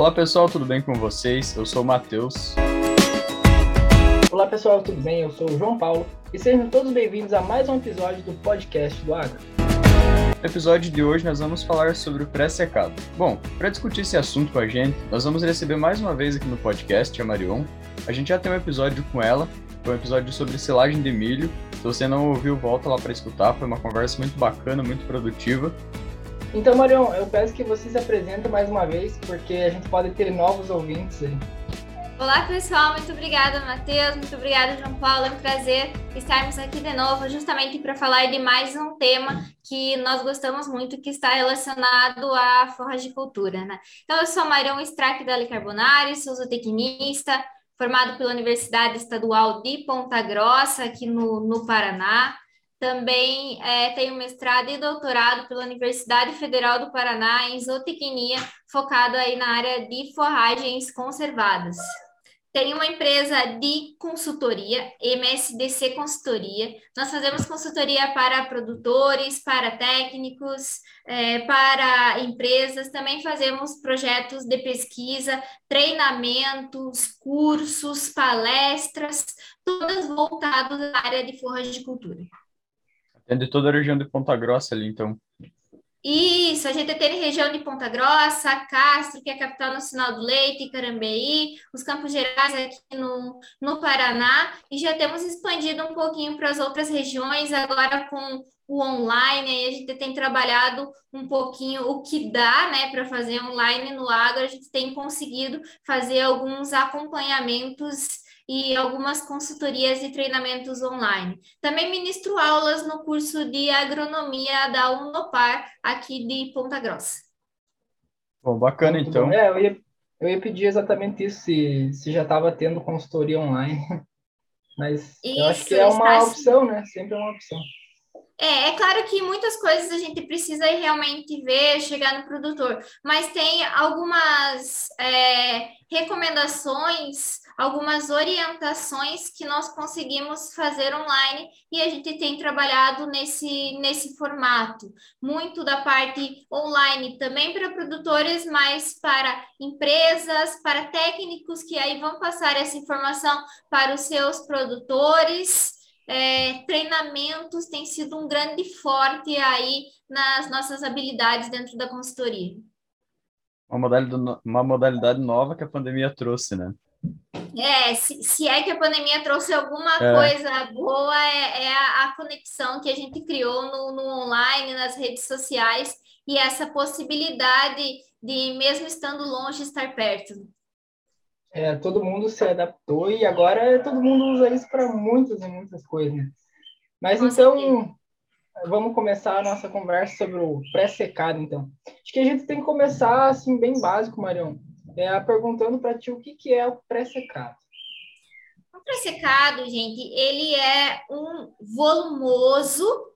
Olá pessoal, tudo bem com vocês? Eu sou o Matheus. Olá pessoal, tudo bem? Eu sou o João Paulo e sejam todos bem-vindos a mais um episódio do podcast do Agro. No episódio de hoje nós vamos falar sobre o pré-secado. Bom, para discutir esse assunto com a gente, nós vamos receber mais uma vez aqui no podcast a Marion. A gente já tem um episódio com ela, foi um episódio sobre silagem de milho. Se você não ouviu, volta lá para escutar, foi uma conversa muito bacana, muito produtiva. Então, Marion, eu peço que você se apresente mais uma vez, porque a gente pode ter novos ouvintes aí. Olá, pessoal. Muito obrigada, Matheus. Muito obrigada, João Paulo. É um prazer estarmos aqui de novo, justamente para falar de mais um tema que nós gostamos muito, que está relacionado à forragicultura, né? Então, eu sou Marião Strack da Carbonari, sou zootecnista, formado pela Universidade Estadual de Ponta Grossa, aqui no, no Paraná. Também é, tenho mestrado e doutorado pela Universidade Federal do Paraná em zootecnia, focado aí na área de forragens conservadas. Tem uma empresa de consultoria, MSDC Consultoria. Nós fazemos consultoria para produtores, para técnicos, é, para empresas. Também fazemos projetos de pesquisa, treinamentos, cursos, palestras, todas voltadas à área de forragicultura. Atende toda a região de Ponta Grossa ali, então. Isso, a gente tem região de Ponta Grossa, Castro, que é a capital nacional do leite, Carambeí, os Campos Gerais aqui no, no Paraná, e já temos expandido um pouquinho para as outras regiões, agora com o online, aí a gente tem trabalhado um pouquinho o que dá, né, para fazer online no agro, a gente tem conseguido fazer alguns acompanhamentos e algumas consultorias e treinamentos online. Também ministro aulas no curso de agronomia da Unopar, aqui de Ponta Grossa. Bom, bacana então. É, eu ia, eu ia pedir exatamente isso, se, se já estava tendo consultoria online. Mas isso, eu acho que é uma opção, né? Sempre é uma opção. É, é claro que muitas coisas a gente precisa realmente ver, chegar no produtor, mas tem algumas é, recomendações, algumas orientações que nós conseguimos fazer online e a gente tem trabalhado nesse, nesse formato. Muito da parte online também para produtores, mas para empresas, para técnicos que aí vão passar essa informação para os seus produtores é, treinamentos têm sido um grande forte aí nas nossas habilidades dentro da consultoria. Uma modalidade, uma modalidade nova que a pandemia trouxe, né? É, se, se é que a pandemia trouxe alguma é. coisa boa, é, é a, a, conexão que a gente criou no, no online, nas redes sociais, e essa possibilidade de, mesmo estando longe, estar perto. É, todo mundo se adaptou e agora todo mundo usa isso para muitas e muitas coisas. Né? Mas então, vamos começar a nossa conversa sobre o pré-secado, então. Acho que a gente tem que começar assim bem básico, Marião, é, perguntando para ti o que, que é o pré-secado. O pré-secado, gente, ele é um volumoso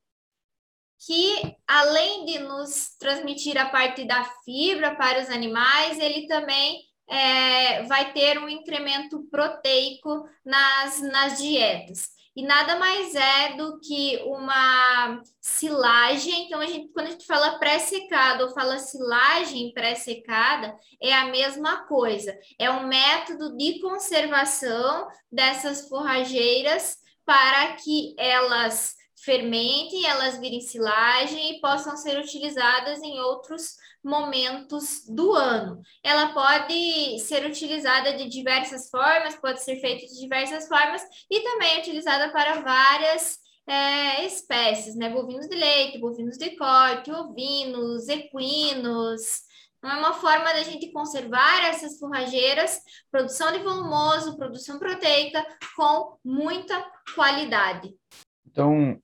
que, além de nos transmitir a parte da fibra para os animais, ele também é, vai ter um incremento proteico nas, nas dietas. E nada mais é do que uma silagem. Então, a gente, quando a gente fala pré-secado ou fala silagem pré-secada, é a mesma coisa. É um método de conservação dessas forrageiras para que elas fermentem, elas virem silagem e possam ser utilizadas em outros momentos do ano. Ela pode ser utilizada de diversas formas, pode ser feita de diversas formas e também é utilizada para várias é, espécies, né? Bovinos de leite, bovinos de corte, ovinos, equinos. Então, é uma forma da gente conservar essas forrageiras, produção de volumoso, produção proteica com muita qualidade. Então,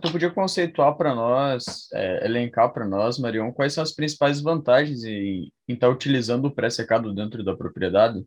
Tu podia conceituar para nós, é, elencar para nós, Marion, quais são as principais vantagens em estar tá utilizando o pré-secado dentro da propriedade?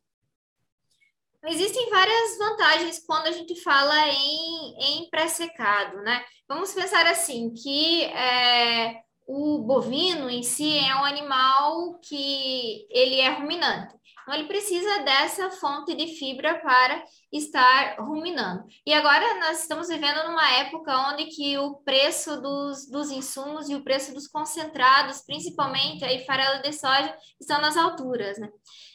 Existem várias vantagens quando a gente fala em, em pré-secado, né? Vamos pensar assim, que é, o bovino em si é um animal que ele é ruminante. Então, ele precisa dessa fonte de fibra para estar ruminando. E agora nós estamos vivendo numa época onde que o preço dos, dos insumos e o preço dos concentrados, principalmente aí farelo de soja, estão nas alturas, né?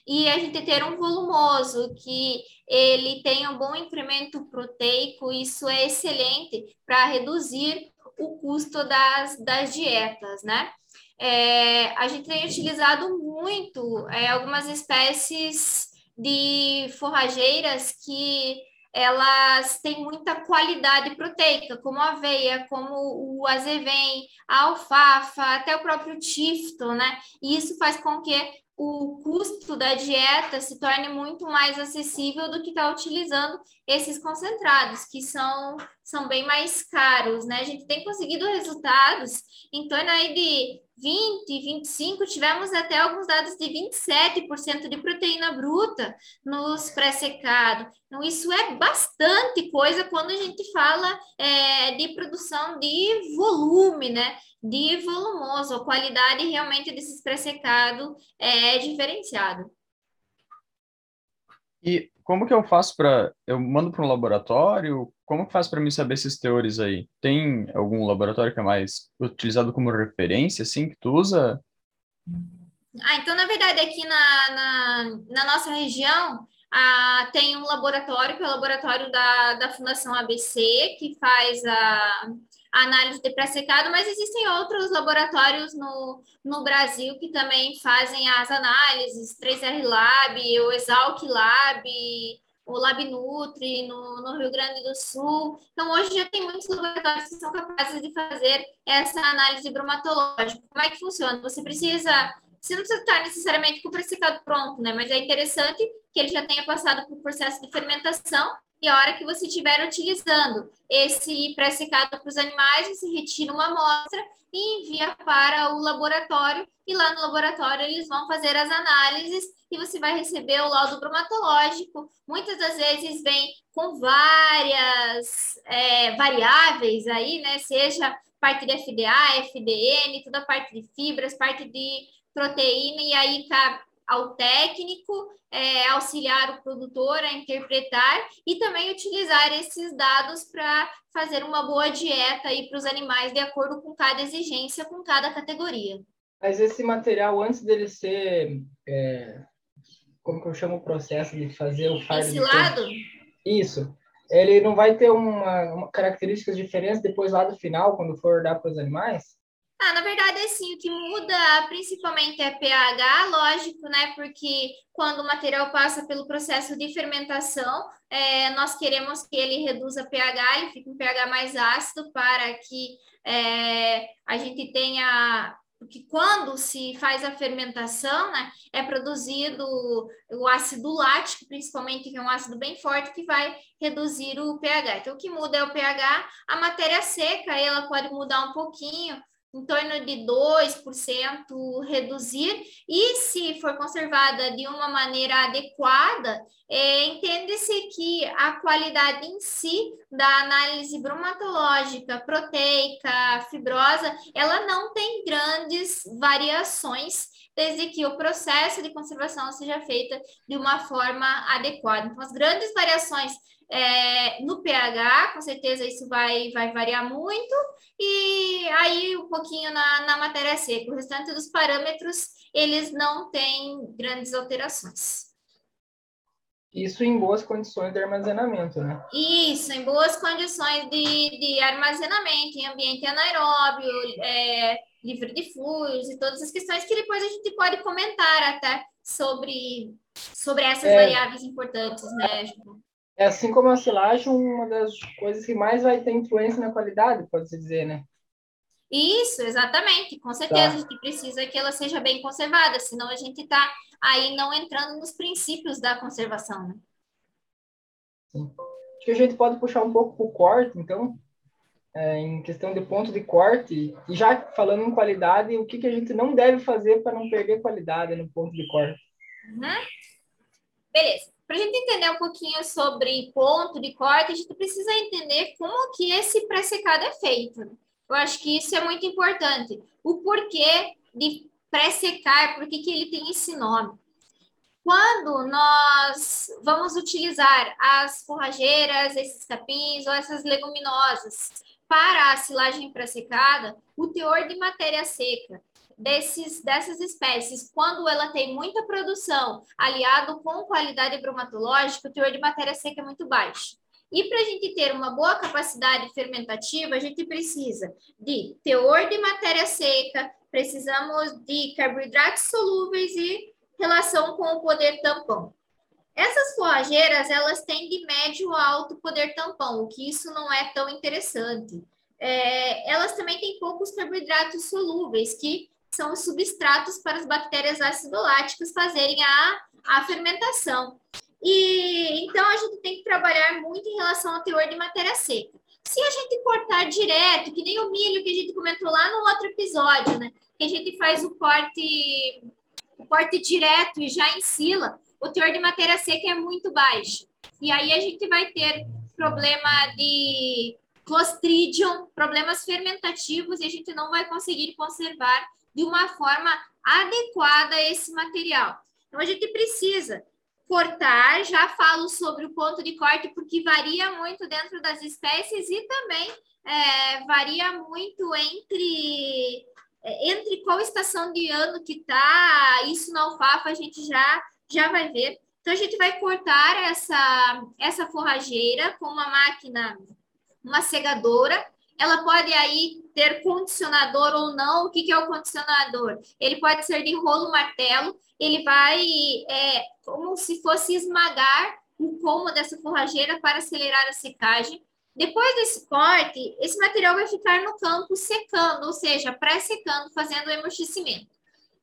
E a gente ter um volumoso que ele tem um bom incremento proteico, isso é excelente para reduzir o custo das, das dietas, né? É, a gente tem utilizado muito é, algumas espécies de forrageiras que elas têm muita qualidade proteica, como a aveia, como o azevém, a alfafa, até o próprio tifto, né? E isso faz com que o custo da dieta se torne muito mais acessível do que estar tá utilizando esses concentrados, que são, são bem mais caros, né? A gente tem conseguido resultados em torno aí de 20, 25, tivemos até alguns dados de 27% de proteína bruta nos pré-secados. Então, isso é bastante coisa quando a gente fala é, de produção de volume, né? De volumoso. A qualidade realmente desses pré-secados é diferenciada. E como que eu faço para. Eu mando para um laboratório? Como que faz para mim saber esses teores aí? Tem algum laboratório que é mais utilizado como referência, assim, que tu usa? Ah, então, na verdade, aqui na, na, na nossa região, ah, tem um laboratório, que é o laboratório da, da Fundação ABC, que faz a, análise de pré-secado, mas existem outros laboratórios no, no Brasil que também fazem as análises, 3R Lab, o Exalc Lab, o Lab Nutri no, no Rio Grande do Sul. Então, hoje já tem muitos laboratórios que são capazes de fazer essa análise bromatológica. Como é que funciona? Você precisa você não precisa estar necessariamente com o pré-secado pronto, né? Mas é interessante que ele já tenha passado por processo de fermentação e a hora que você estiver utilizando esse pré-secado para os animais, você retira uma amostra e envia para o laboratório. E lá no laboratório eles vão fazer as análises e você vai receber o laudo bromatológico. Muitas das vezes vem com várias é, variáveis aí, né? Seja parte de FDA, FDN, toda parte de fibras, parte de proteína, e aí ao técnico é, auxiliar o produtor a interpretar e também utilizar esses dados para fazer uma boa dieta para os animais de acordo com cada exigência, com cada categoria. Mas esse material, antes dele ser, é, como que eu chamo o processo de fazer o fardo? Ensilado? Isso. Ele não vai ter uma, uma características diferentes depois lá do final, quando for dar para os animais? Ah, na verdade, assim, o que muda principalmente é pH, lógico, né? Porque quando o material passa pelo processo de fermentação, é, nós queremos que ele reduza pH, ele fique um pH mais ácido para que é, a gente tenha porque quando se faz a fermentação, né, é produzido o ácido lático, principalmente, que é um ácido bem forte, que vai reduzir o pH. Então, o que muda é o pH. A matéria seca, ela pode mudar um pouquinho, em torno de 2% reduzir, e se for conservada de uma maneira adequada, é, entende-se que a qualidade em si da análise bromatológica, proteica, fibrosa, ela não tem grandes variações, desde que o processo de conservação seja feita de uma forma adequada. Então, as grandes variações é, no pH, com certeza isso vai, vai variar muito, e aí um pouquinho na, na matéria seca. O restante dos parâmetros, eles não têm grandes alterações. Isso em boas condições de armazenamento, né? Isso, em boas condições de, de armazenamento, em ambiente anaeróbio, é, livre de fluidos e todas as questões que depois a gente pode comentar até sobre, sobre essas é, variáveis importantes, né, Ju? É assim como a silagem, uma das coisas que mais vai ter influência na qualidade, pode-se dizer, né? Isso, exatamente. Com certeza, tá. a gente precisa que ela seja bem conservada, senão a gente está aí não entrando nos princípios da conservação, né? Sim. Acho que a gente pode puxar um pouco para o corte, então, é, em questão de ponto de corte, e já falando em qualidade, o que, que a gente não deve fazer para não perder qualidade no ponto de corte? Uhum. Beleza. Para a gente entender um pouquinho sobre ponto de corte, a gente precisa entender como que esse pré-secado é feito. Eu acho que isso é muito importante. O porquê de pré-secar, por que, que ele tem esse nome? Quando nós vamos utilizar as forrageiras, esses capins ou essas leguminosas para a silagem pré-secada, o teor de matéria seca desses, dessas espécies, quando ela tem muita produção, aliado com qualidade bromatológica, o teor de matéria seca é muito baixo. E para a gente ter uma boa capacidade fermentativa, a gente precisa de teor de matéria seca, precisamos de carboidratos solúveis e relação com o poder tampão. Essas forrageiras, elas têm de médio a alto poder tampão, o que isso não é tão interessante. É, elas também têm poucos carboidratos solúveis, que são os substratos para as bactérias acidoláticas fazerem a, a fermentação. E então a gente tem que trabalhar muito em relação ao teor de matéria seca. Se a gente cortar direto, que nem o milho que a gente comentou lá no outro episódio, né? Que a gente faz o corte, o corte direto e já ensila, o teor de matéria seca é muito baixo. E aí a gente vai ter problema de Clostridium, problemas fermentativos, e a gente não vai conseguir conservar de uma forma adequada esse material. Então, a gente precisa cortar, já falo sobre o ponto de corte, porque varia muito dentro das espécies e também é, varia muito entre, é, entre qual estação de ano que tá, isso na alfafa a gente já, já vai ver. Então, a gente vai cortar essa, essa forrageira com uma máquina, uma segadora, ela pode aí ter condicionador ou não. O que, que é o condicionador? Ele pode ser de rolo martelo, ele vai é, como se fosse esmagar o como dessa forrageira para acelerar a secagem. Depois desse corte, esse material vai ficar no campo secando, ou seja, pré-secando, fazendo o emurchecimento.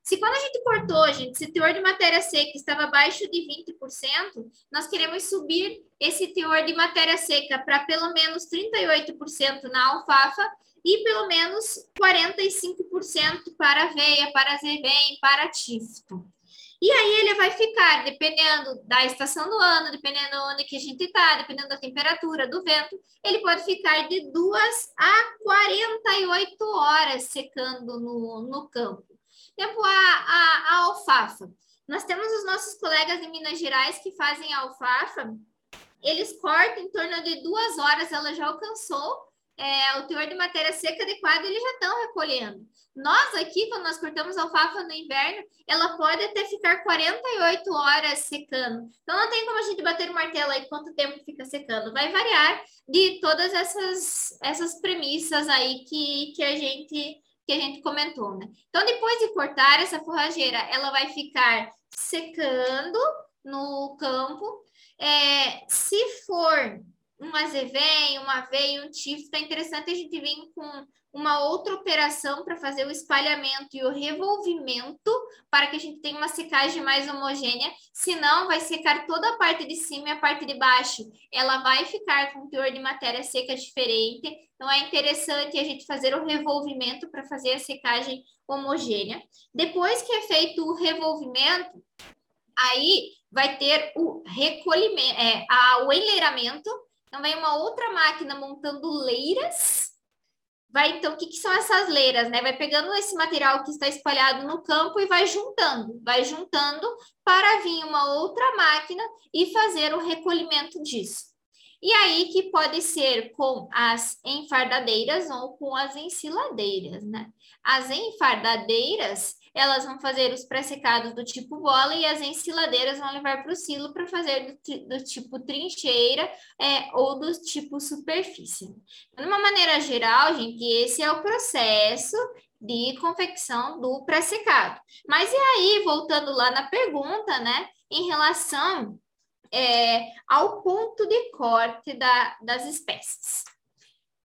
Se quando a gente cortou, gente, esse teor de matéria seca estava abaixo de 20%, nós queremos subir esse teor de matéria seca para pelo menos 38% na alfafa e pelo menos 45% para aveia, para azevém, para tifto. E aí ele vai ficar, dependendo da estação do ano, dependendo onde que a gente está, dependendo da temperatura, do vento, ele pode ficar de 2 a 48 horas secando no, no campo. Tempo a, a, a alfafa. Nós temos os nossos colegas em Minas Gerais que fazem a alfafa. Eles cortam em torno de duas horas, ela já alcançou é, o teor de matéria seca adequado, eles já estão recolhendo. Nós aqui, quando nós cortamos alfafa no inverno, ela pode até ficar 48 horas secando. Então, não tem como a gente bater o martelo aí quanto tempo fica secando. Vai variar de todas essas, essas premissas aí que, que a gente que a gente comentou, né? Então, depois de cortar essa forrageira, ela vai ficar secando no campo. É, se for um azevém, uma aveia, um tifo, é interessante a gente vir com uma outra operação para fazer o espalhamento e o revolvimento para que a gente tenha uma secagem mais homogênea, senão vai secar toda a parte de cima e a parte de baixo. Ela vai ficar com um teor de matéria seca diferente, então é interessante a gente fazer o revolvimento para fazer a secagem homogênea. Depois que é feito o revolvimento, aí vai ter o recolhimento, é, a, o enleiramento, então vem uma outra máquina montando leiras vai então o que, que, são essas leiras, né? Vai pegando esse material que está espalhado no campo e vai juntando, vai juntando para vir uma outra máquina e fazer o recolhimento disso. E aí que pode ser com as enfardadeiras ou com as ensiladeiras, né? As enfardadeiras elas vão fazer os pré-secados do tipo bola e as ensiladeiras vão levar para o silo para fazer do, do, tipo trincheira é, ou do tipo superfície. Então, de uma maneira geral, gente, esse é o processo de confecção do pré-secado. Mas e aí, voltando lá na pergunta, né, em relação é, ao ponto de corte da, das espécies.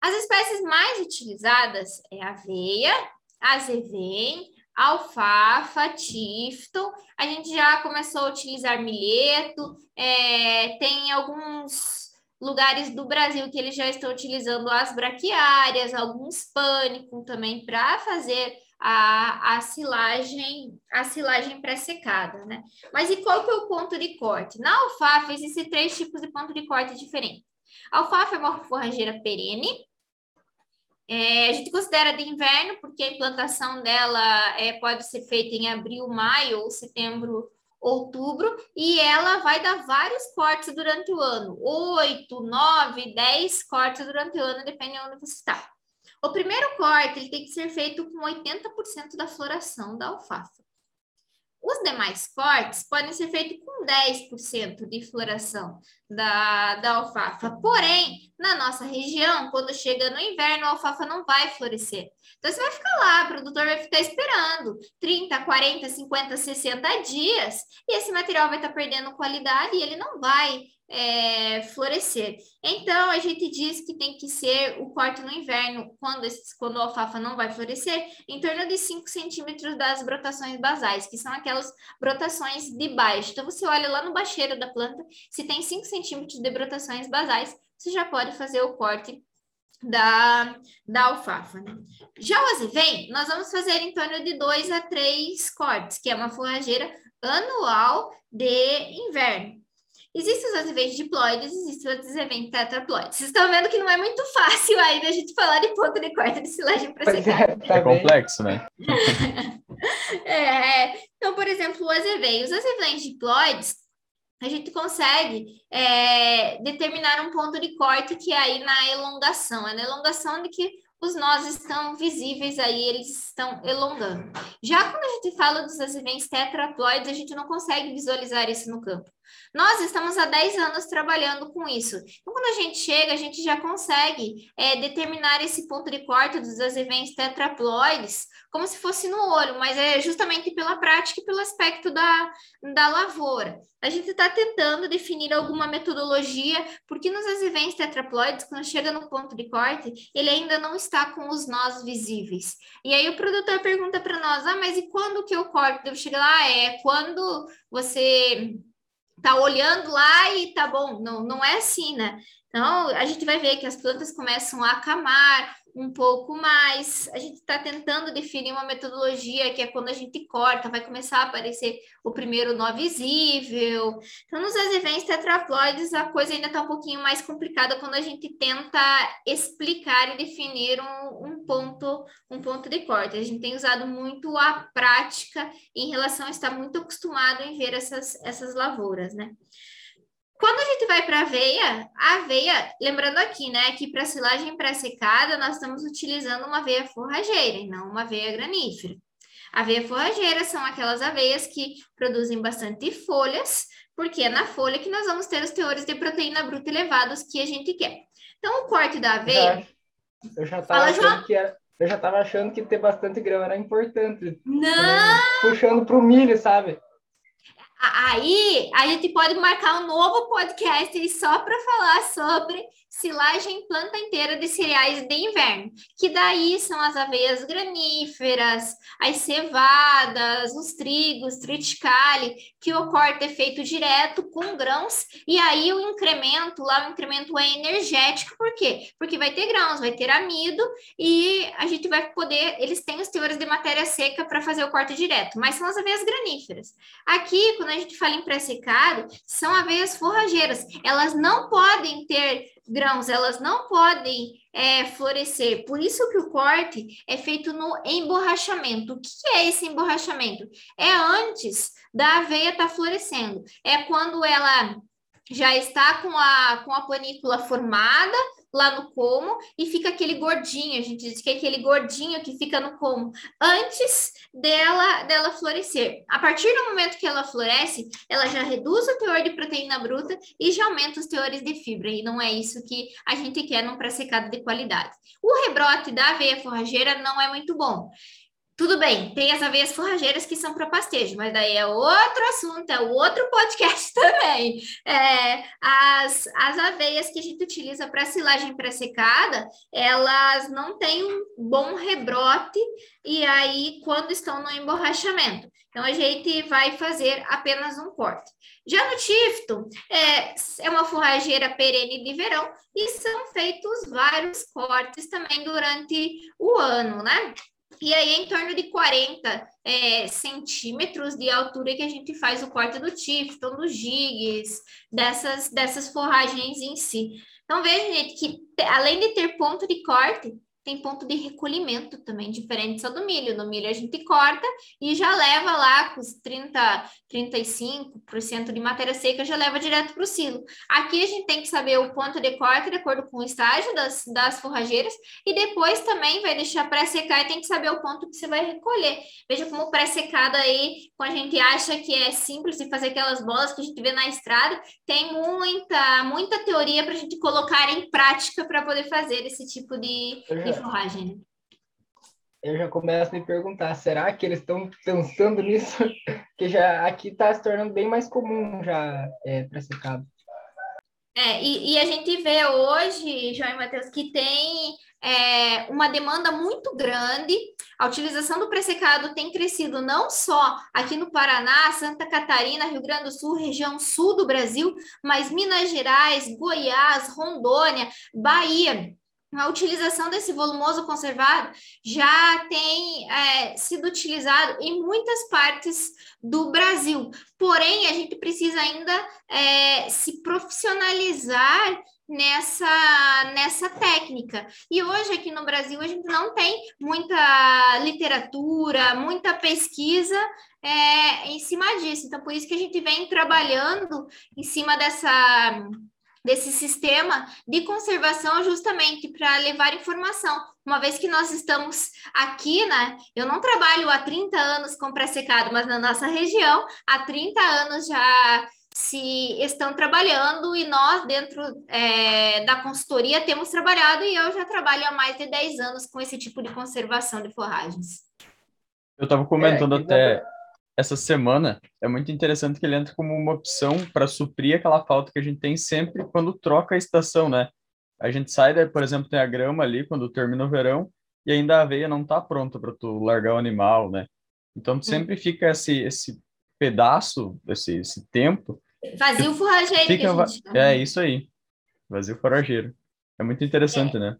As espécies mais utilizadas é a aveia, azevém, alfafa, tifton. A gente já começou a utilizar milheto, é, tem alguns lugares do Brasil que eles já estão utilizando as braquiárias, alguns pânico também para fazer a, a silagem, a silagem pré-secada, né? Mas e qual que é o ponto de corte? Na alfafa existem três tipos de ponto de corte diferentes. A alfafa é uma forrageira perene, É, a gente considera de inverno porque a implantação dela é, pode ser feita em abril, maio ou setembro, outubro, e ela vai dar vários cortes durante o ano, oito, nove, dez cortes durante o ano, dependendo de onde você está. O primeiro corte ele tem que ser feito com 80% da floração da alfafa. Os demais cortes podem ser feitos com 10% de floração da, da alfafa. Porém, na nossa região, quando chega no inverno, a alfafa não vai florescer. Então, você vai ficar lá, o produtor vai ficar esperando 30, 40, 50, 60 dias, e esse material vai estar perdendo qualidade e ele não vai é, florescer. Então, a gente diz que tem que ser o corte no inverno, quando, esse, quando a alfafa não vai florescer, em torno de 5 centímetros das brotações basais, que são aquelas brotações de baixo. Então, você olha lá no bacheiro da planta, se tem 5 centímetros de brotações basais, você já pode fazer o corte da, da alfafa. Né? Já o azevém, nós vamos fazer em torno de 2 a 3 cortes, que é uma forrageira anual de inverno. Existem os azeveis diploides, existem os azeveis tetraploides. Vocês estão vendo que não é muito fácil ainda a gente falar de ponto de corte de silagem para secar. É, tá é complexo, né? é, então, por exemplo, o azevém. Os azeveis diploides, a gente consegue é, determinar um ponto de corte que é aí na elongação. É na elongação de que os nós estão visíveis aí, eles estão elongando. Já quando a gente fala dos azevéns tetraploides, a gente não consegue visualizar isso no campo. Nós estamos há 10 anos trabalhando com isso. Então, quando a gente chega, a gente já consegue é, determinar esse ponto de corte dos azevéns tetraploides como se fosse no olho, mas é justamente pela prática e pelo aspecto da, da lavoura. A gente está tentando definir alguma metodologia, porque nos azevéns tetraploides, quando chega no ponto de corte, ele ainda não está com os nós visíveis. E aí o produtor pergunta para nós, ah, mas e quando que eu corto? Devo chegar lá, é quando você tá olhando lá e tá bom, não, não é assim, né? Então, a gente vai ver que as plantas começam a acamar, um pouco mais. A gente está tentando definir uma metodologia que é quando a gente corta, vai começar a aparecer o primeiro nó visível. Então, nos advents tetraploides, a coisa ainda está um pouquinho mais complicada quando a gente tenta explicar e definir um, um, ponto, um ponto de corte. A gente tem usado muito a prática em relação a estar muito acostumado em ver essas, essas lavouras, né? Quando a gente vai para a aveia, a aveia, lembrando aqui, né, que para silagem pré-secada nós estamos utilizando uma aveia forrageira e não uma aveia granífera. Aveia forrageira são aquelas aveias que produzem bastante folhas, porque é na folha que nós vamos ter os teores de proteína bruta elevados que a gente quer. Então, o corte da aveia. Eu já estava achando que era, eu já estava achando que ter bastante grão era importante. Não! Puxando para o milho, sabe? Aí a gente pode marcar um novo podcast só para falar sobre silagem planta inteira de cereais de inverno, que daí são as aveias graníferas, as cevadas, os trigos, triticale, que o corte é feito direto com grãos, e aí o incremento, lá o incremento é energético, por quê? Porque vai ter grãos, vai ter amido, e a gente vai poder, eles têm os teores de matéria seca para fazer o corte direto, mas são as aveias graníferas. Aqui, quando a gente fala em pré-secado, são aveias forrageiras, elas não podem ter grãos, elas não podem é, florescer. Por isso que o corte é feito no emborrachamento. O que é esse emborrachamento? É antes da aveia estar tá florescendo. É quando ela já está com a, com a panícula formada, lá no como e fica aquele gordinho, a gente diz que é aquele gordinho que fica no como antes dela dela florescer. A partir do momento que ela floresce, ela já reduz o teor de proteína bruta e já aumenta os teores de fibra, e não é isso que a gente quer num pré-secado de qualidade. O rebrote da aveia forrageira não é muito bom. Tudo bem, tem as aveias forrageiras que são para pastejo, mas daí é outro assunto, é outro podcast também. É, as, as aveias que a gente utiliza para silagem pré-secada, elas não têm um bom rebrote, e aí quando estão no emborrachamento. Então a gente vai fazer apenas um corte. Já no tifto, é, é uma forrageira perene de verão e são feitos vários cortes também durante o ano, né? E aí, em torno de 40 é, centímetros de altura que a gente faz o corte do tifton, dos gigs, dessas, dessas forragens em si. Então, veja, gente, que além de ter ponto de corte, tem ponto de recolhimento também, diferente só do milho. No milho a gente corta e já leva lá com os 30, 35% de matéria seca, já leva direto para o silo. Aqui a gente tem que saber o ponto de corte de acordo com o estágio das, das forrageiras e depois também vai deixar pré-secar e tem que saber o ponto que você vai recolher. Veja como pré-secada aí, quando a gente acha que é simples de fazer aquelas bolas que a gente vê na estrada, tem muita, muita teoria para a gente colocar em prática para poder fazer esse tipo de, forragem. Eu já começo a me perguntar, será que eles estão pensando nisso? que já aqui está se tornando bem mais comum já é, pré-secado. É, e, e, a gente vê hoje, João e Matheus, que tem é, uma demanda muito grande. A utilização do pré-secado tem crescido não só aqui no Paraná, Santa Catarina, Rio Grande do Sul, região sul do Brasil, mas Minas Gerais, Goiás, Rondônia, Bahia a utilização desse volumoso conservado já tem é, sido utilizado em muitas partes do Brasil. Porém, a gente precisa ainda é, se profissionalizar nessa, nessa técnica. E hoje aqui no Brasil a gente não tem muita literatura, muita pesquisa é, em cima disso. Então, por isso que a gente vem trabalhando em cima dessa desse sistema de conservação justamente para levar informação. Uma vez que nós estamos aqui, né? Eu não trabalho há 30 anos com pré-secado, mas na nossa região, há 30 anos já se estão trabalhando e nós, dentro é, da consultoria, temos trabalhado e eu já trabalho há mais de 10 anos com esse tipo de conservação de forragens. Eu estava comentando é, até essa semana, é muito interessante que ele entra como uma opção para suprir aquela falta que a gente tem sempre quando troca a estação, né? A gente sai, por exemplo, tem a grama ali quando termina o verão e ainda a aveia não está pronta para tu largar o animal, né? Então hum. sempre fica esse esse pedaço, esse, esse tempo. Vazio forrageiro. Fica, é isso aí, vazio forrageiro. É muito interessante, é. né?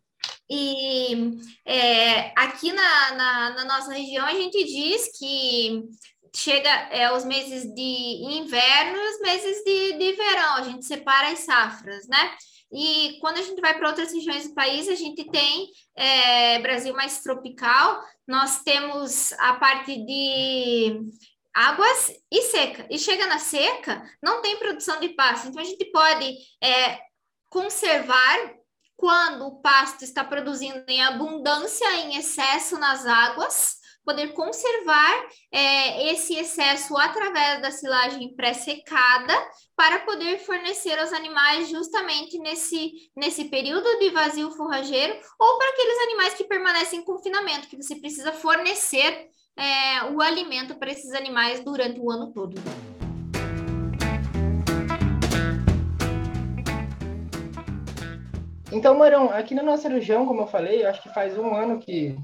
E é, aqui na, na, na, nossa região a gente diz que chega é, os meses de inverno e os meses de, de verão, a gente separa as safras, né? E quando a gente vai para outras regiões do país, a gente tem é, Brasil mais tropical, nós temos a parte de águas e seca. E chega na seca, não tem produção de pasto. Então a gente pode é, conservar quando o pasto está produzindo em abundância, em excesso nas águas, poder conservar é, esse excesso através da silagem pré-secada para poder fornecer aos animais justamente nesse, nesse período de vazio forrageiro ou para aqueles animais que permanecem em confinamento, que você precisa fornecer é, o alimento para esses animais durante o ano todo. Então, Marão, aqui na nossa região, como eu falei, acho que faz um ano que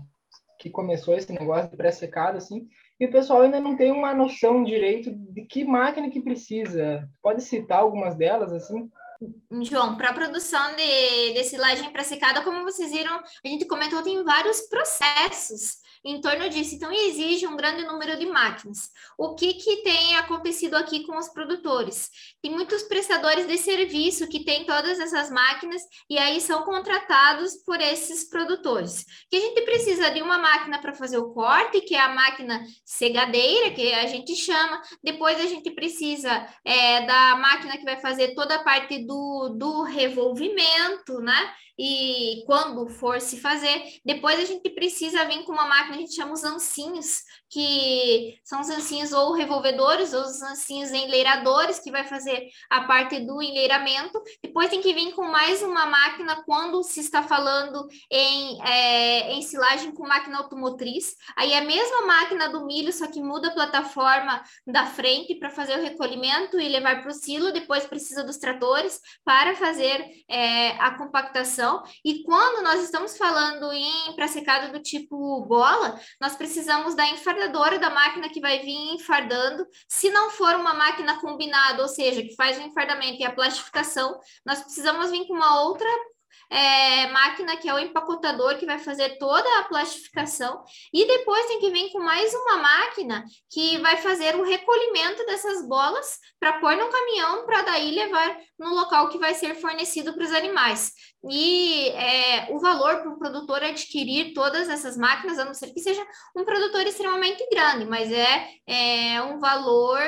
que começou esse negócio de pré-secado, assim, e o pessoal ainda não tem uma noção direito de que máquina que precisa. Pode citar algumas delas, assim? João, para a produção de, de silagem pré-secada, como vocês viram, a gente comentou, tem vários processos em torno disso. Então, exige um grande número de máquinas. O que, que tem acontecido aqui com os produtores? Tem muitos prestadores de serviço que têm todas essas máquinas e aí são contratados por esses produtores. Que a gente precisa de uma máquina para fazer o corte, que é a máquina segadeira, que a gente chama. Depois a gente precisa é, da máquina que vai fazer toda a parte do, do revolvimento, né? e quando for se fazer, depois a gente precisa vir com uma máquina, a gente chama os ancinhos, que são os ancinhos ou revolvedores, ou os ancinhos enleiradores, que vai fazer a parte do enleiramento. Depois tem que vir com mais uma máquina quando se está falando em, é, em silagem com máquina automotriz. Aí é a mesma máquina do milho, só que muda a plataforma da frente para fazer o recolhimento e levar para o silo. Depois precisa dos tratores para fazer é, a compactação. E quando nós estamos falando em pré-secado do tipo bola, nós precisamos da enfardadora da máquina que vai vir enfardando. Se não for uma máquina combinada, ou seja, que faz o enfardamento e a plastificação, nós precisamos vir com uma outra é, máquina que é o empacotador, que vai fazer toda a plastificação, e depois tem que vir com mais uma máquina que vai fazer o recolhimento dessas bolas para pôr no caminhão para daí levar no local que vai ser fornecido para os animais. E é, o valor para o produtor adquirir todas essas máquinas, a não ser que seja um produtor extremamente grande, mas é, é um valor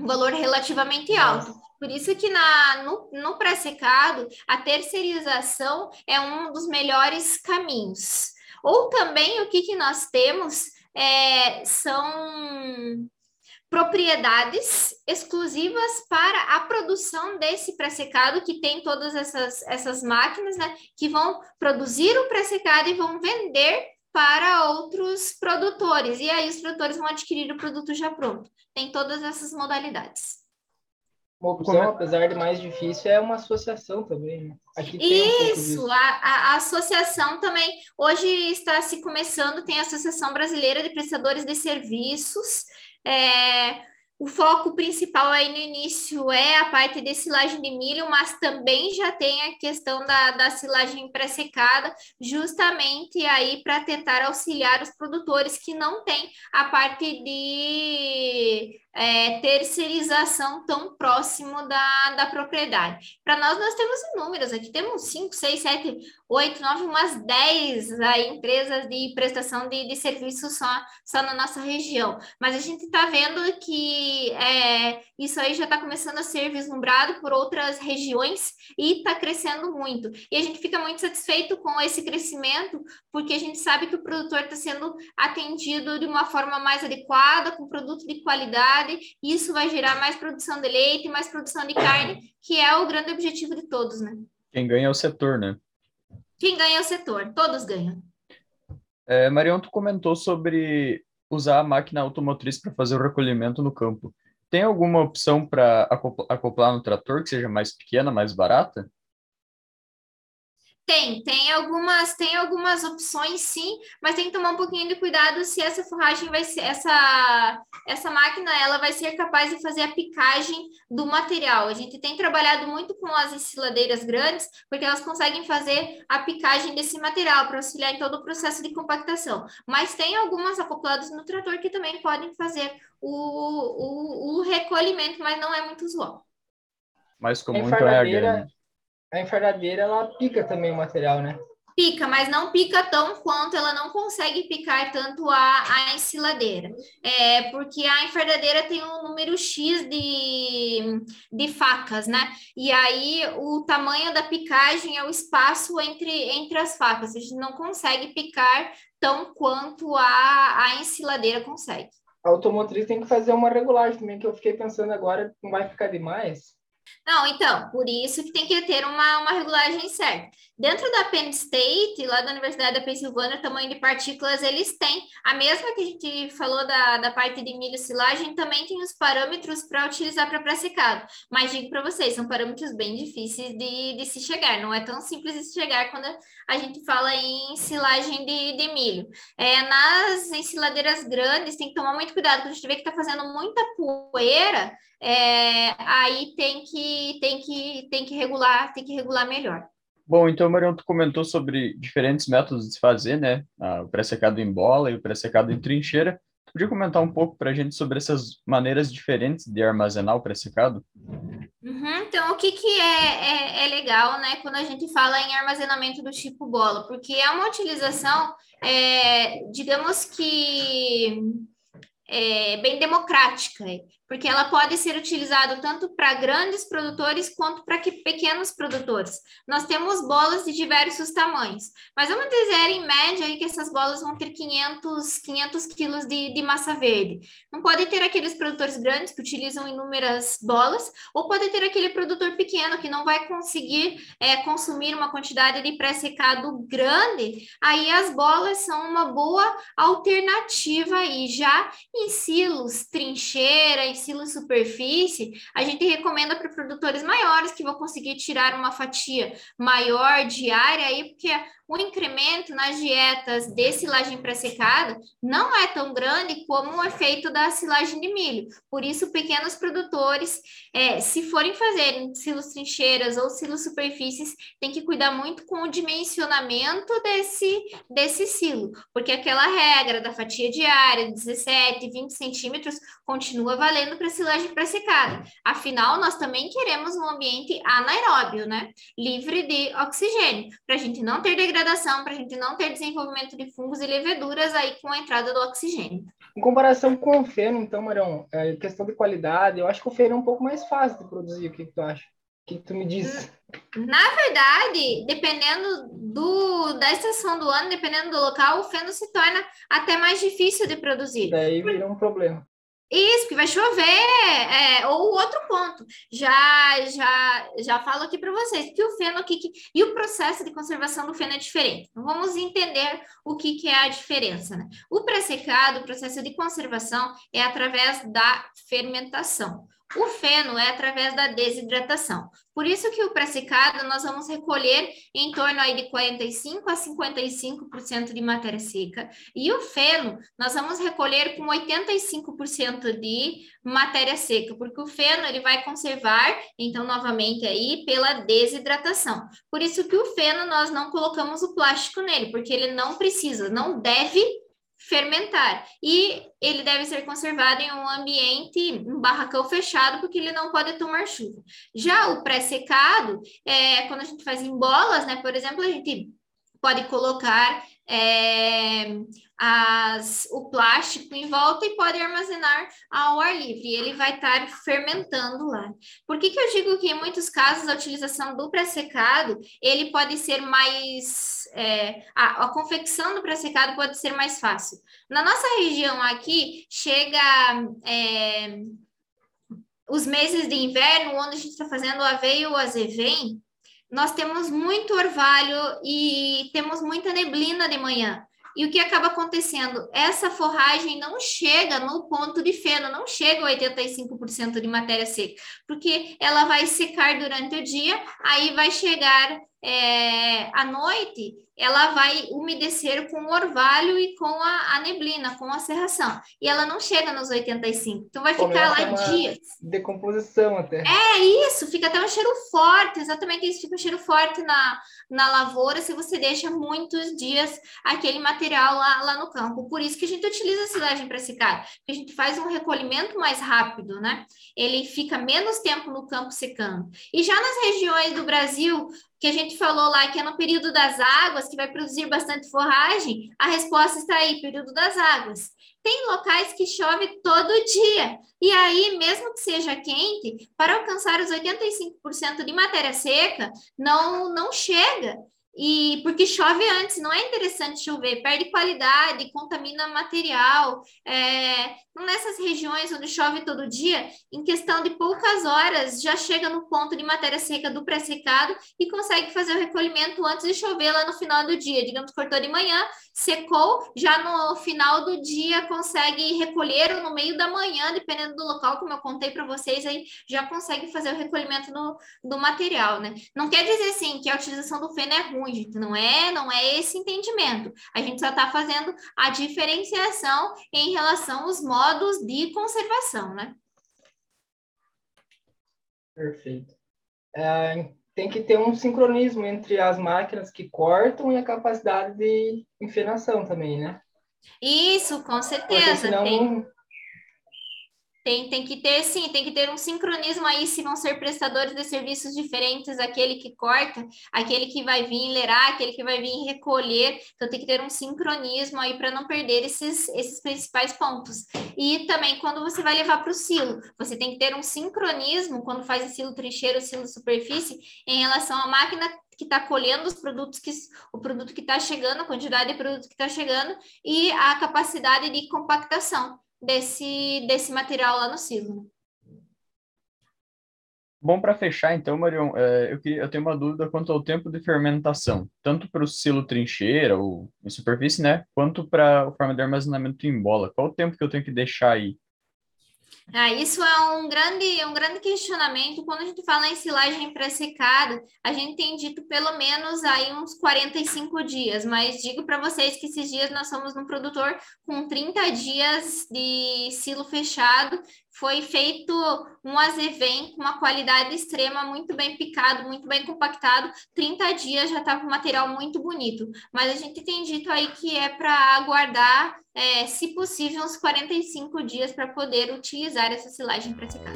um valor relativamente alto. Por isso que na, no, no pré-secado, a terceirização é um dos melhores caminhos. Ou também o que, que nós temos é, são propriedades exclusivas para a produção desse pré-secado, que tem todas essas, essas máquinas, né, que vão produzir o pré-secado e vão vender para outros produtores. E aí os produtores vão adquirir o produto já pronto. Tem todas essas modalidades. Uma opção, é? apesar de mais difícil, é uma associação também. Né? Isso, um a, a, a, associação também. Hoje está se começando, tem a Associação Brasileira de Prestadores de Serviços. É, o foco principal aí no início é a parte de silagem de milho, mas também já tem a questão da, da silagem pré-secada, justamente aí para tentar auxiliar os produtores que não têm a parte de é, terceirização tão próximo da, da propriedade. Para nós, nós temos inúmeras, aqui temos 5, 6, 7, 8, 9, umas 10 aí, empresas de prestação de, de serviços só, só na nossa região. Mas a gente está vendo que é, isso aí já está começando a ser vislumbrado por outras regiões e está crescendo muito. E a gente fica muito satisfeito com esse crescimento, porque a gente sabe que o produtor está sendo atendido de uma forma mais adequada, com produto de qualidade qualidade, isso vai gerar mais produção de leite, mais produção de carne, que é o grande objetivo de todos, né? Quem ganha é o setor, né? Quem ganha é o setor, todos ganham. É, Marion, tu comentou sobre usar a máquina automotriz para fazer o recolhimento no campo. Tem alguma opção para acoplar no trator que seja mais pequena, mais barata? Tem, tem algumas, tem algumas opções sim, mas tem que tomar um pouquinho de cuidado se essa forragem vai ser, essa, essa máquina ela vai ser capaz de fazer a picagem do material. A gente tem trabalhado muito com as ensiladeiras grandes, porque elas conseguem fazer a picagem desse material para auxiliar em todo o processo de compactação. Mas tem algumas acopladas no trator que também podem fazer o, o, o recolhimento, mas não é muito usual. Mais comum então é a grande a enfardadeira ela pica também o material, né? Pica, mas não pica tão quanto ela não consegue picar tanto a, a ensiladeira. É, porque a enfardadeira tem um número X de, de facas, né? E aí o tamanho da picagem é o espaço entre, entre as facas. A gente não consegue picar tão quanto a, a ensiladeira consegue. A automotriz tem que fazer uma regulagem também, que eu fiquei pensando agora, não vai ficar demais. Não, então, por isso que tem que ter uma, uma regulagem certa. Dentro da Penn State, lá da Universidade da Pensilvânia, tamanho de partículas, eles têm. A mesma que a gente falou da, da parte de milho silagem, também tem os parâmetros para utilizar para pré-secado. Mas digo para vocês, são parâmetros bem difíceis de, de se chegar. Não é tão simples de se chegar quando a gente fala em silagem de, de milho. É, nas ensiladeiras grandes, tem que tomar muito cuidado, quando a gente vê que está fazendo muita poeira, é, aí tem que, tem, que, tem que regular, tem que regular melhor. Bom, então, Marião, tu comentou sobre diferentes métodos de se fazer, né? Ah, o pré-secado em bola e o pré-secado em trincheira. Tu podia comentar um pouco para a gente sobre essas maneiras diferentes de armazenar o pré-secado? Uhum, então, o que, que é, é, é, legal, né, quando a gente fala em armazenamento do tipo bola? Porque é uma utilização, é, digamos que é, bem democrática porque ela pode ser utilizada tanto para grandes produtores quanto para pequenos produtores. Nós temos bolas de diversos tamanhos, mas vamos dizer em média aí que essas bolas vão ter 500, 500 quilos de, de massa verde. Não pode ter aqueles produtores grandes que utilizam inúmeras bolas, ou pode ter aquele produtor pequeno que não vai conseguir é, consumir uma quantidade de pré-secado grande. Aí as bolas são uma boa alternativa e já em silos, trincheira, em superfície, a gente recomenda para produtores maiores que vão conseguir tirar uma fatia maior diária aí, porque o incremento nas dietas de silagem pré-secada não é tão grande como o efeito da silagem de milho. Por isso, pequenos produtores, é, se forem fazer silos trincheiras ou silos superfícies, tem que cuidar muito com o dimensionamento desse, desse silo, porque aquela regra da fatia diária, 17, 20 centímetros, continua valendo para silagem pré-secada. Afinal, nós também queremos um ambiente anaeróbio, né? Livre de oxigênio, para a gente não ter degradação, para a gente não ter desenvolvimento de fungos e leveduras aí com a entrada do oxigênio. Em comparação com o feno, então, Marão, é, questão de qualidade, eu acho que o feno é um pouco mais fácil de produzir. O que, que tu acha? O que, que tu me diz? Na verdade, dependendo do, da estação do ano, dependendo do local, o feno se torna até mais difícil de produzir. Daí vira um problema. Isso, que vai chover, é, ou outro ponto. Já já já falo aqui para vocês que o feno aqui que, e o processo de conservação do feno é diferente. Então, vamos entender o que, que é a diferença. Né? O pré-secado, o processo de conservação é através da fermentação. O feno é através da desidratação. Por isso que o pré-secado nós vamos recolher em torno aí de 45 a 55% de matéria seca e o feno nós vamos recolher com 85% de matéria seca, porque o feno ele vai conservar, então novamente aí pela desidratação. Por isso que o feno nós não colocamos o plástico nele, porque ele não precisa, não deve fermentar. E ele deve ser conservado em um ambiente, um barracão fechado, porque ele não pode tomar chuva. Já o pré-secado, é, quando a gente faz em bolas, né, por exemplo, a gente pode colocar é, as, o plástico em volta e pode armazenar ao ar livre. Ele vai estar fermentando lá. Por que, que eu digo que em muitos casos a utilização do pré-secado ele pode ser mais é, a, a, confecção do pré-secado pode ser mais fácil. Na nossa região aqui chega é, os meses de inverno, onde a gente está fazendo o aveio ou azevém, nós temos muito orvalho e temos muita neblina de manhã. E o que acaba acontecendo? Essa forragem não chega no ponto de feno, não chega a 85% de matéria seca, porque ela vai secar durante o dia, aí vai chegar é, à noite, ela vai umedecer com o orvalho e com a, a, neblina, com a serração. E ela não chega nos 85. Então vai ficar lá dias. Decomposição até. É isso, fica até um cheiro forte, exatamente isso, fica um cheiro forte na, na lavoura se você deixa muitos dias aquele material lá, lá no campo. Por isso que a gente utiliza a silagem para secar, porque a gente faz um recolhimento mais rápido, né? Ele fica menos tempo no campo secando. E já nas regiões do Brasil que a gente falou lá que é no período das águas, que vai produzir bastante forragem, a resposta está aí, período das águas. Tem locais que chove todo dia. E aí, mesmo que seja quente, para alcançar os 85% de matéria seca, não, não chega. E porque chove antes, não é interessante chover, perde qualidade, contamina material. É, nessas regiões onde chove todo dia, em questão de poucas horas, já chega no ponto de matéria seca do pré-secado e consegue fazer o recolhimento antes de chover lá no final do dia. Digamos, cortou de manhã, secou, já no final do dia consegue recolher ou no meio da manhã, dependendo do local, como eu contei para vocês, aí já consegue fazer o recolhimento no, do material, né? Não quer dizer, assim, que a utilização do feno é ruim, gente, não é, não é esse entendimento. A gente só está fazendo a diferenciação em relação aos modos de conservação, né? Perfeito. É, tem que ter um sincronismo entre as máquinas que cortam e a capacidade de enfenação também, né? Isso, com certeza. Porque senão tem... Tem, tem que ter, sim, tem que ter um sincronismo aí se vão ser prestadores de serviços diferentes, aquele que corta, aquele que vai vir enlerar, aquele que vai vir recolher. Então, tem que ter um sincronismo aí para não perder esses, esses principais pontos. E também, quando você vai levar para o silo, você tem que ter um sincronismo quando faz o silo trincheiro, o silo superfície, em relação à máquina que está colhendo os produtos que o produto que está chegando, a quantidade de produto que está chegando e a capacidade de compactação desse, desse material lá no silo. Bom, para fechar, então, Marion, é, eu, queria, eu tenho uma dúvida quanto ao tempo de fermentação, tanto para o silo trincheira ou em superfície, né, quanto para o forma de armazenamento em bola. Qual o tempo que eu tenho que deixar aí? Ah, isso é um grande, um grande questionamento. Quando a gente fala em silagem pré-secada, a gente tem dito pelo menos aí uns 45 dias, mas digo para vocês que esses dias nós somos um produtor com 30 dias de silo fechado foi feito um azevém com uma qualidade extrema, muito bem picado, muito bem compactado. 30 dias já estava um material muito bonito. Mas a gente tem dito aí que é para aguardar, é, se possível, uns 45 dias para poder utilizar essa silagem secar.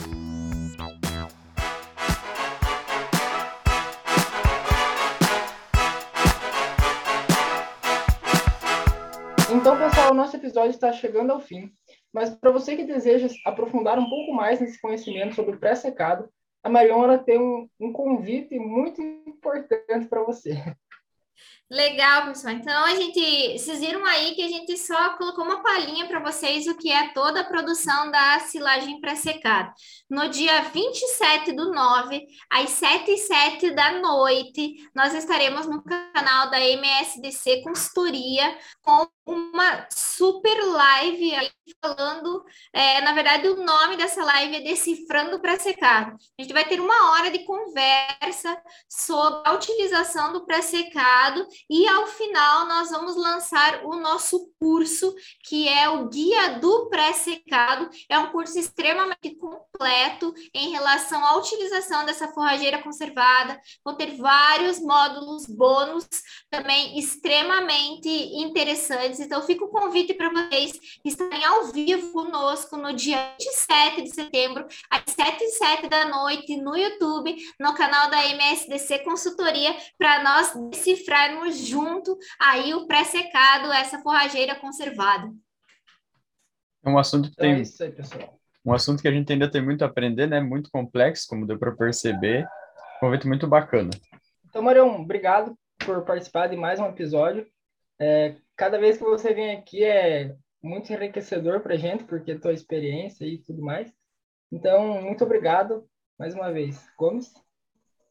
Então, pessoal, o nosso episódio está chegando ao fim. Mas para você que deseja aprofundar um pouco mais nesse conhecimento sobre pré-secado, a Mariona tem um, um convite muito importante para você. Legal, pessoal. Então, a gente, vocês viram aí que a gente só colocou uma palhinha para vocês o que é toda a produção da silagem pré-secada. No dia 27 do 9, às 7 e 7 da noite, nós estaremos no canal da MSDC Consultoria com uma super live aí falando, é, na verdade, o nome dessa live é Decifrando Pré-Secado. A gente vai ter uma hora de conversa sobre a utilização do pré-secado e, ao final, nós vamos lançar o nosso curso, que é o Guia do Pré-Secado. É um curso extremamente completo em relação à utilização dessa forrageira conservada. Vão ter vários módulos bônus também extremamente interessantes então, fica o convite para vocês estarem ao vivo conosco no dia 27 de setembro, às 7 e 7 da noite, no YouTube, no canal da MSDC Consultoria, para nós decifrarmos junto aí o pré-secado, essa forrageira conservada. É um assunto que tem. É isso aí, pessoal. Um assunto que a gente ainda tem muito a aprender, né? Muito complexo, como deu para perceber. Um convite muito bacana. Então, Marião, obrigado por participar de mais um episódio. É, cada vez que você vem aqui é muito enriquecedor para a gente, porque a tua experiência e tudo mais. Então, muito obrigado mais uma vez. Gomes?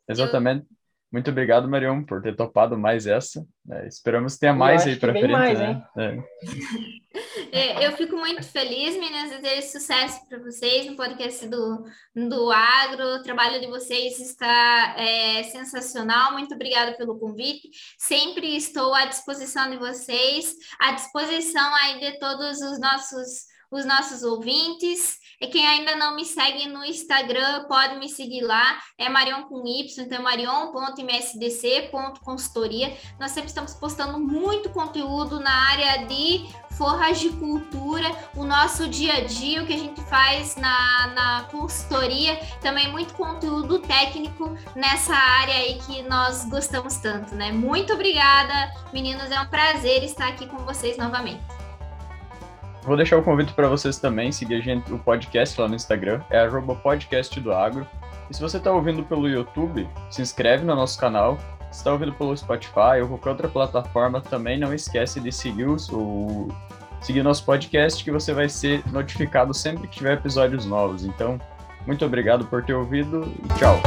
Exatamente. Muito obrigado, Marion, por ter topado mais essa. É, esperamos que tenha mais aí para frente. Mais, né? É. eu fico muito feliz, meninas, desejo sucesso para vocês no podcast do, do Agro. O trabalho de vocês está é, sensacional. Muito obrigada pelo convite. Sempre estou à disposição de vocês, à disposição aí de todos os nossos os nossos ouvintes. E quem ainda não me segue no Instagram, pode me seguir lá. É Marion com Y, então é marion.msdc.consultoria. Nós sempre estamos postando muito conteúdo na área de forragicultura, o nosso dia a dia, o que a gente faz na, na consultoria, também muito conteúdo técnico nessa área aí que nós gostamos tanto, né? Muito obrigada, meninos, é um prazer estar aqui com vocês novamente. Vou deixar o convite para vocês também seguir gente, o podcast lá no Instagram, é podcast do agro. E se você está ouvindo pelo YouTube, se inscreve no nosso canal. Se está ouvindo pelo Spotify ou qualquer outra plataforma, também não esquece de seguir o, o seguir nosso podcast, que você vai ser notificado sempre que tiver episódios novos. Então, muito obrigado por ter ouvido e tchau!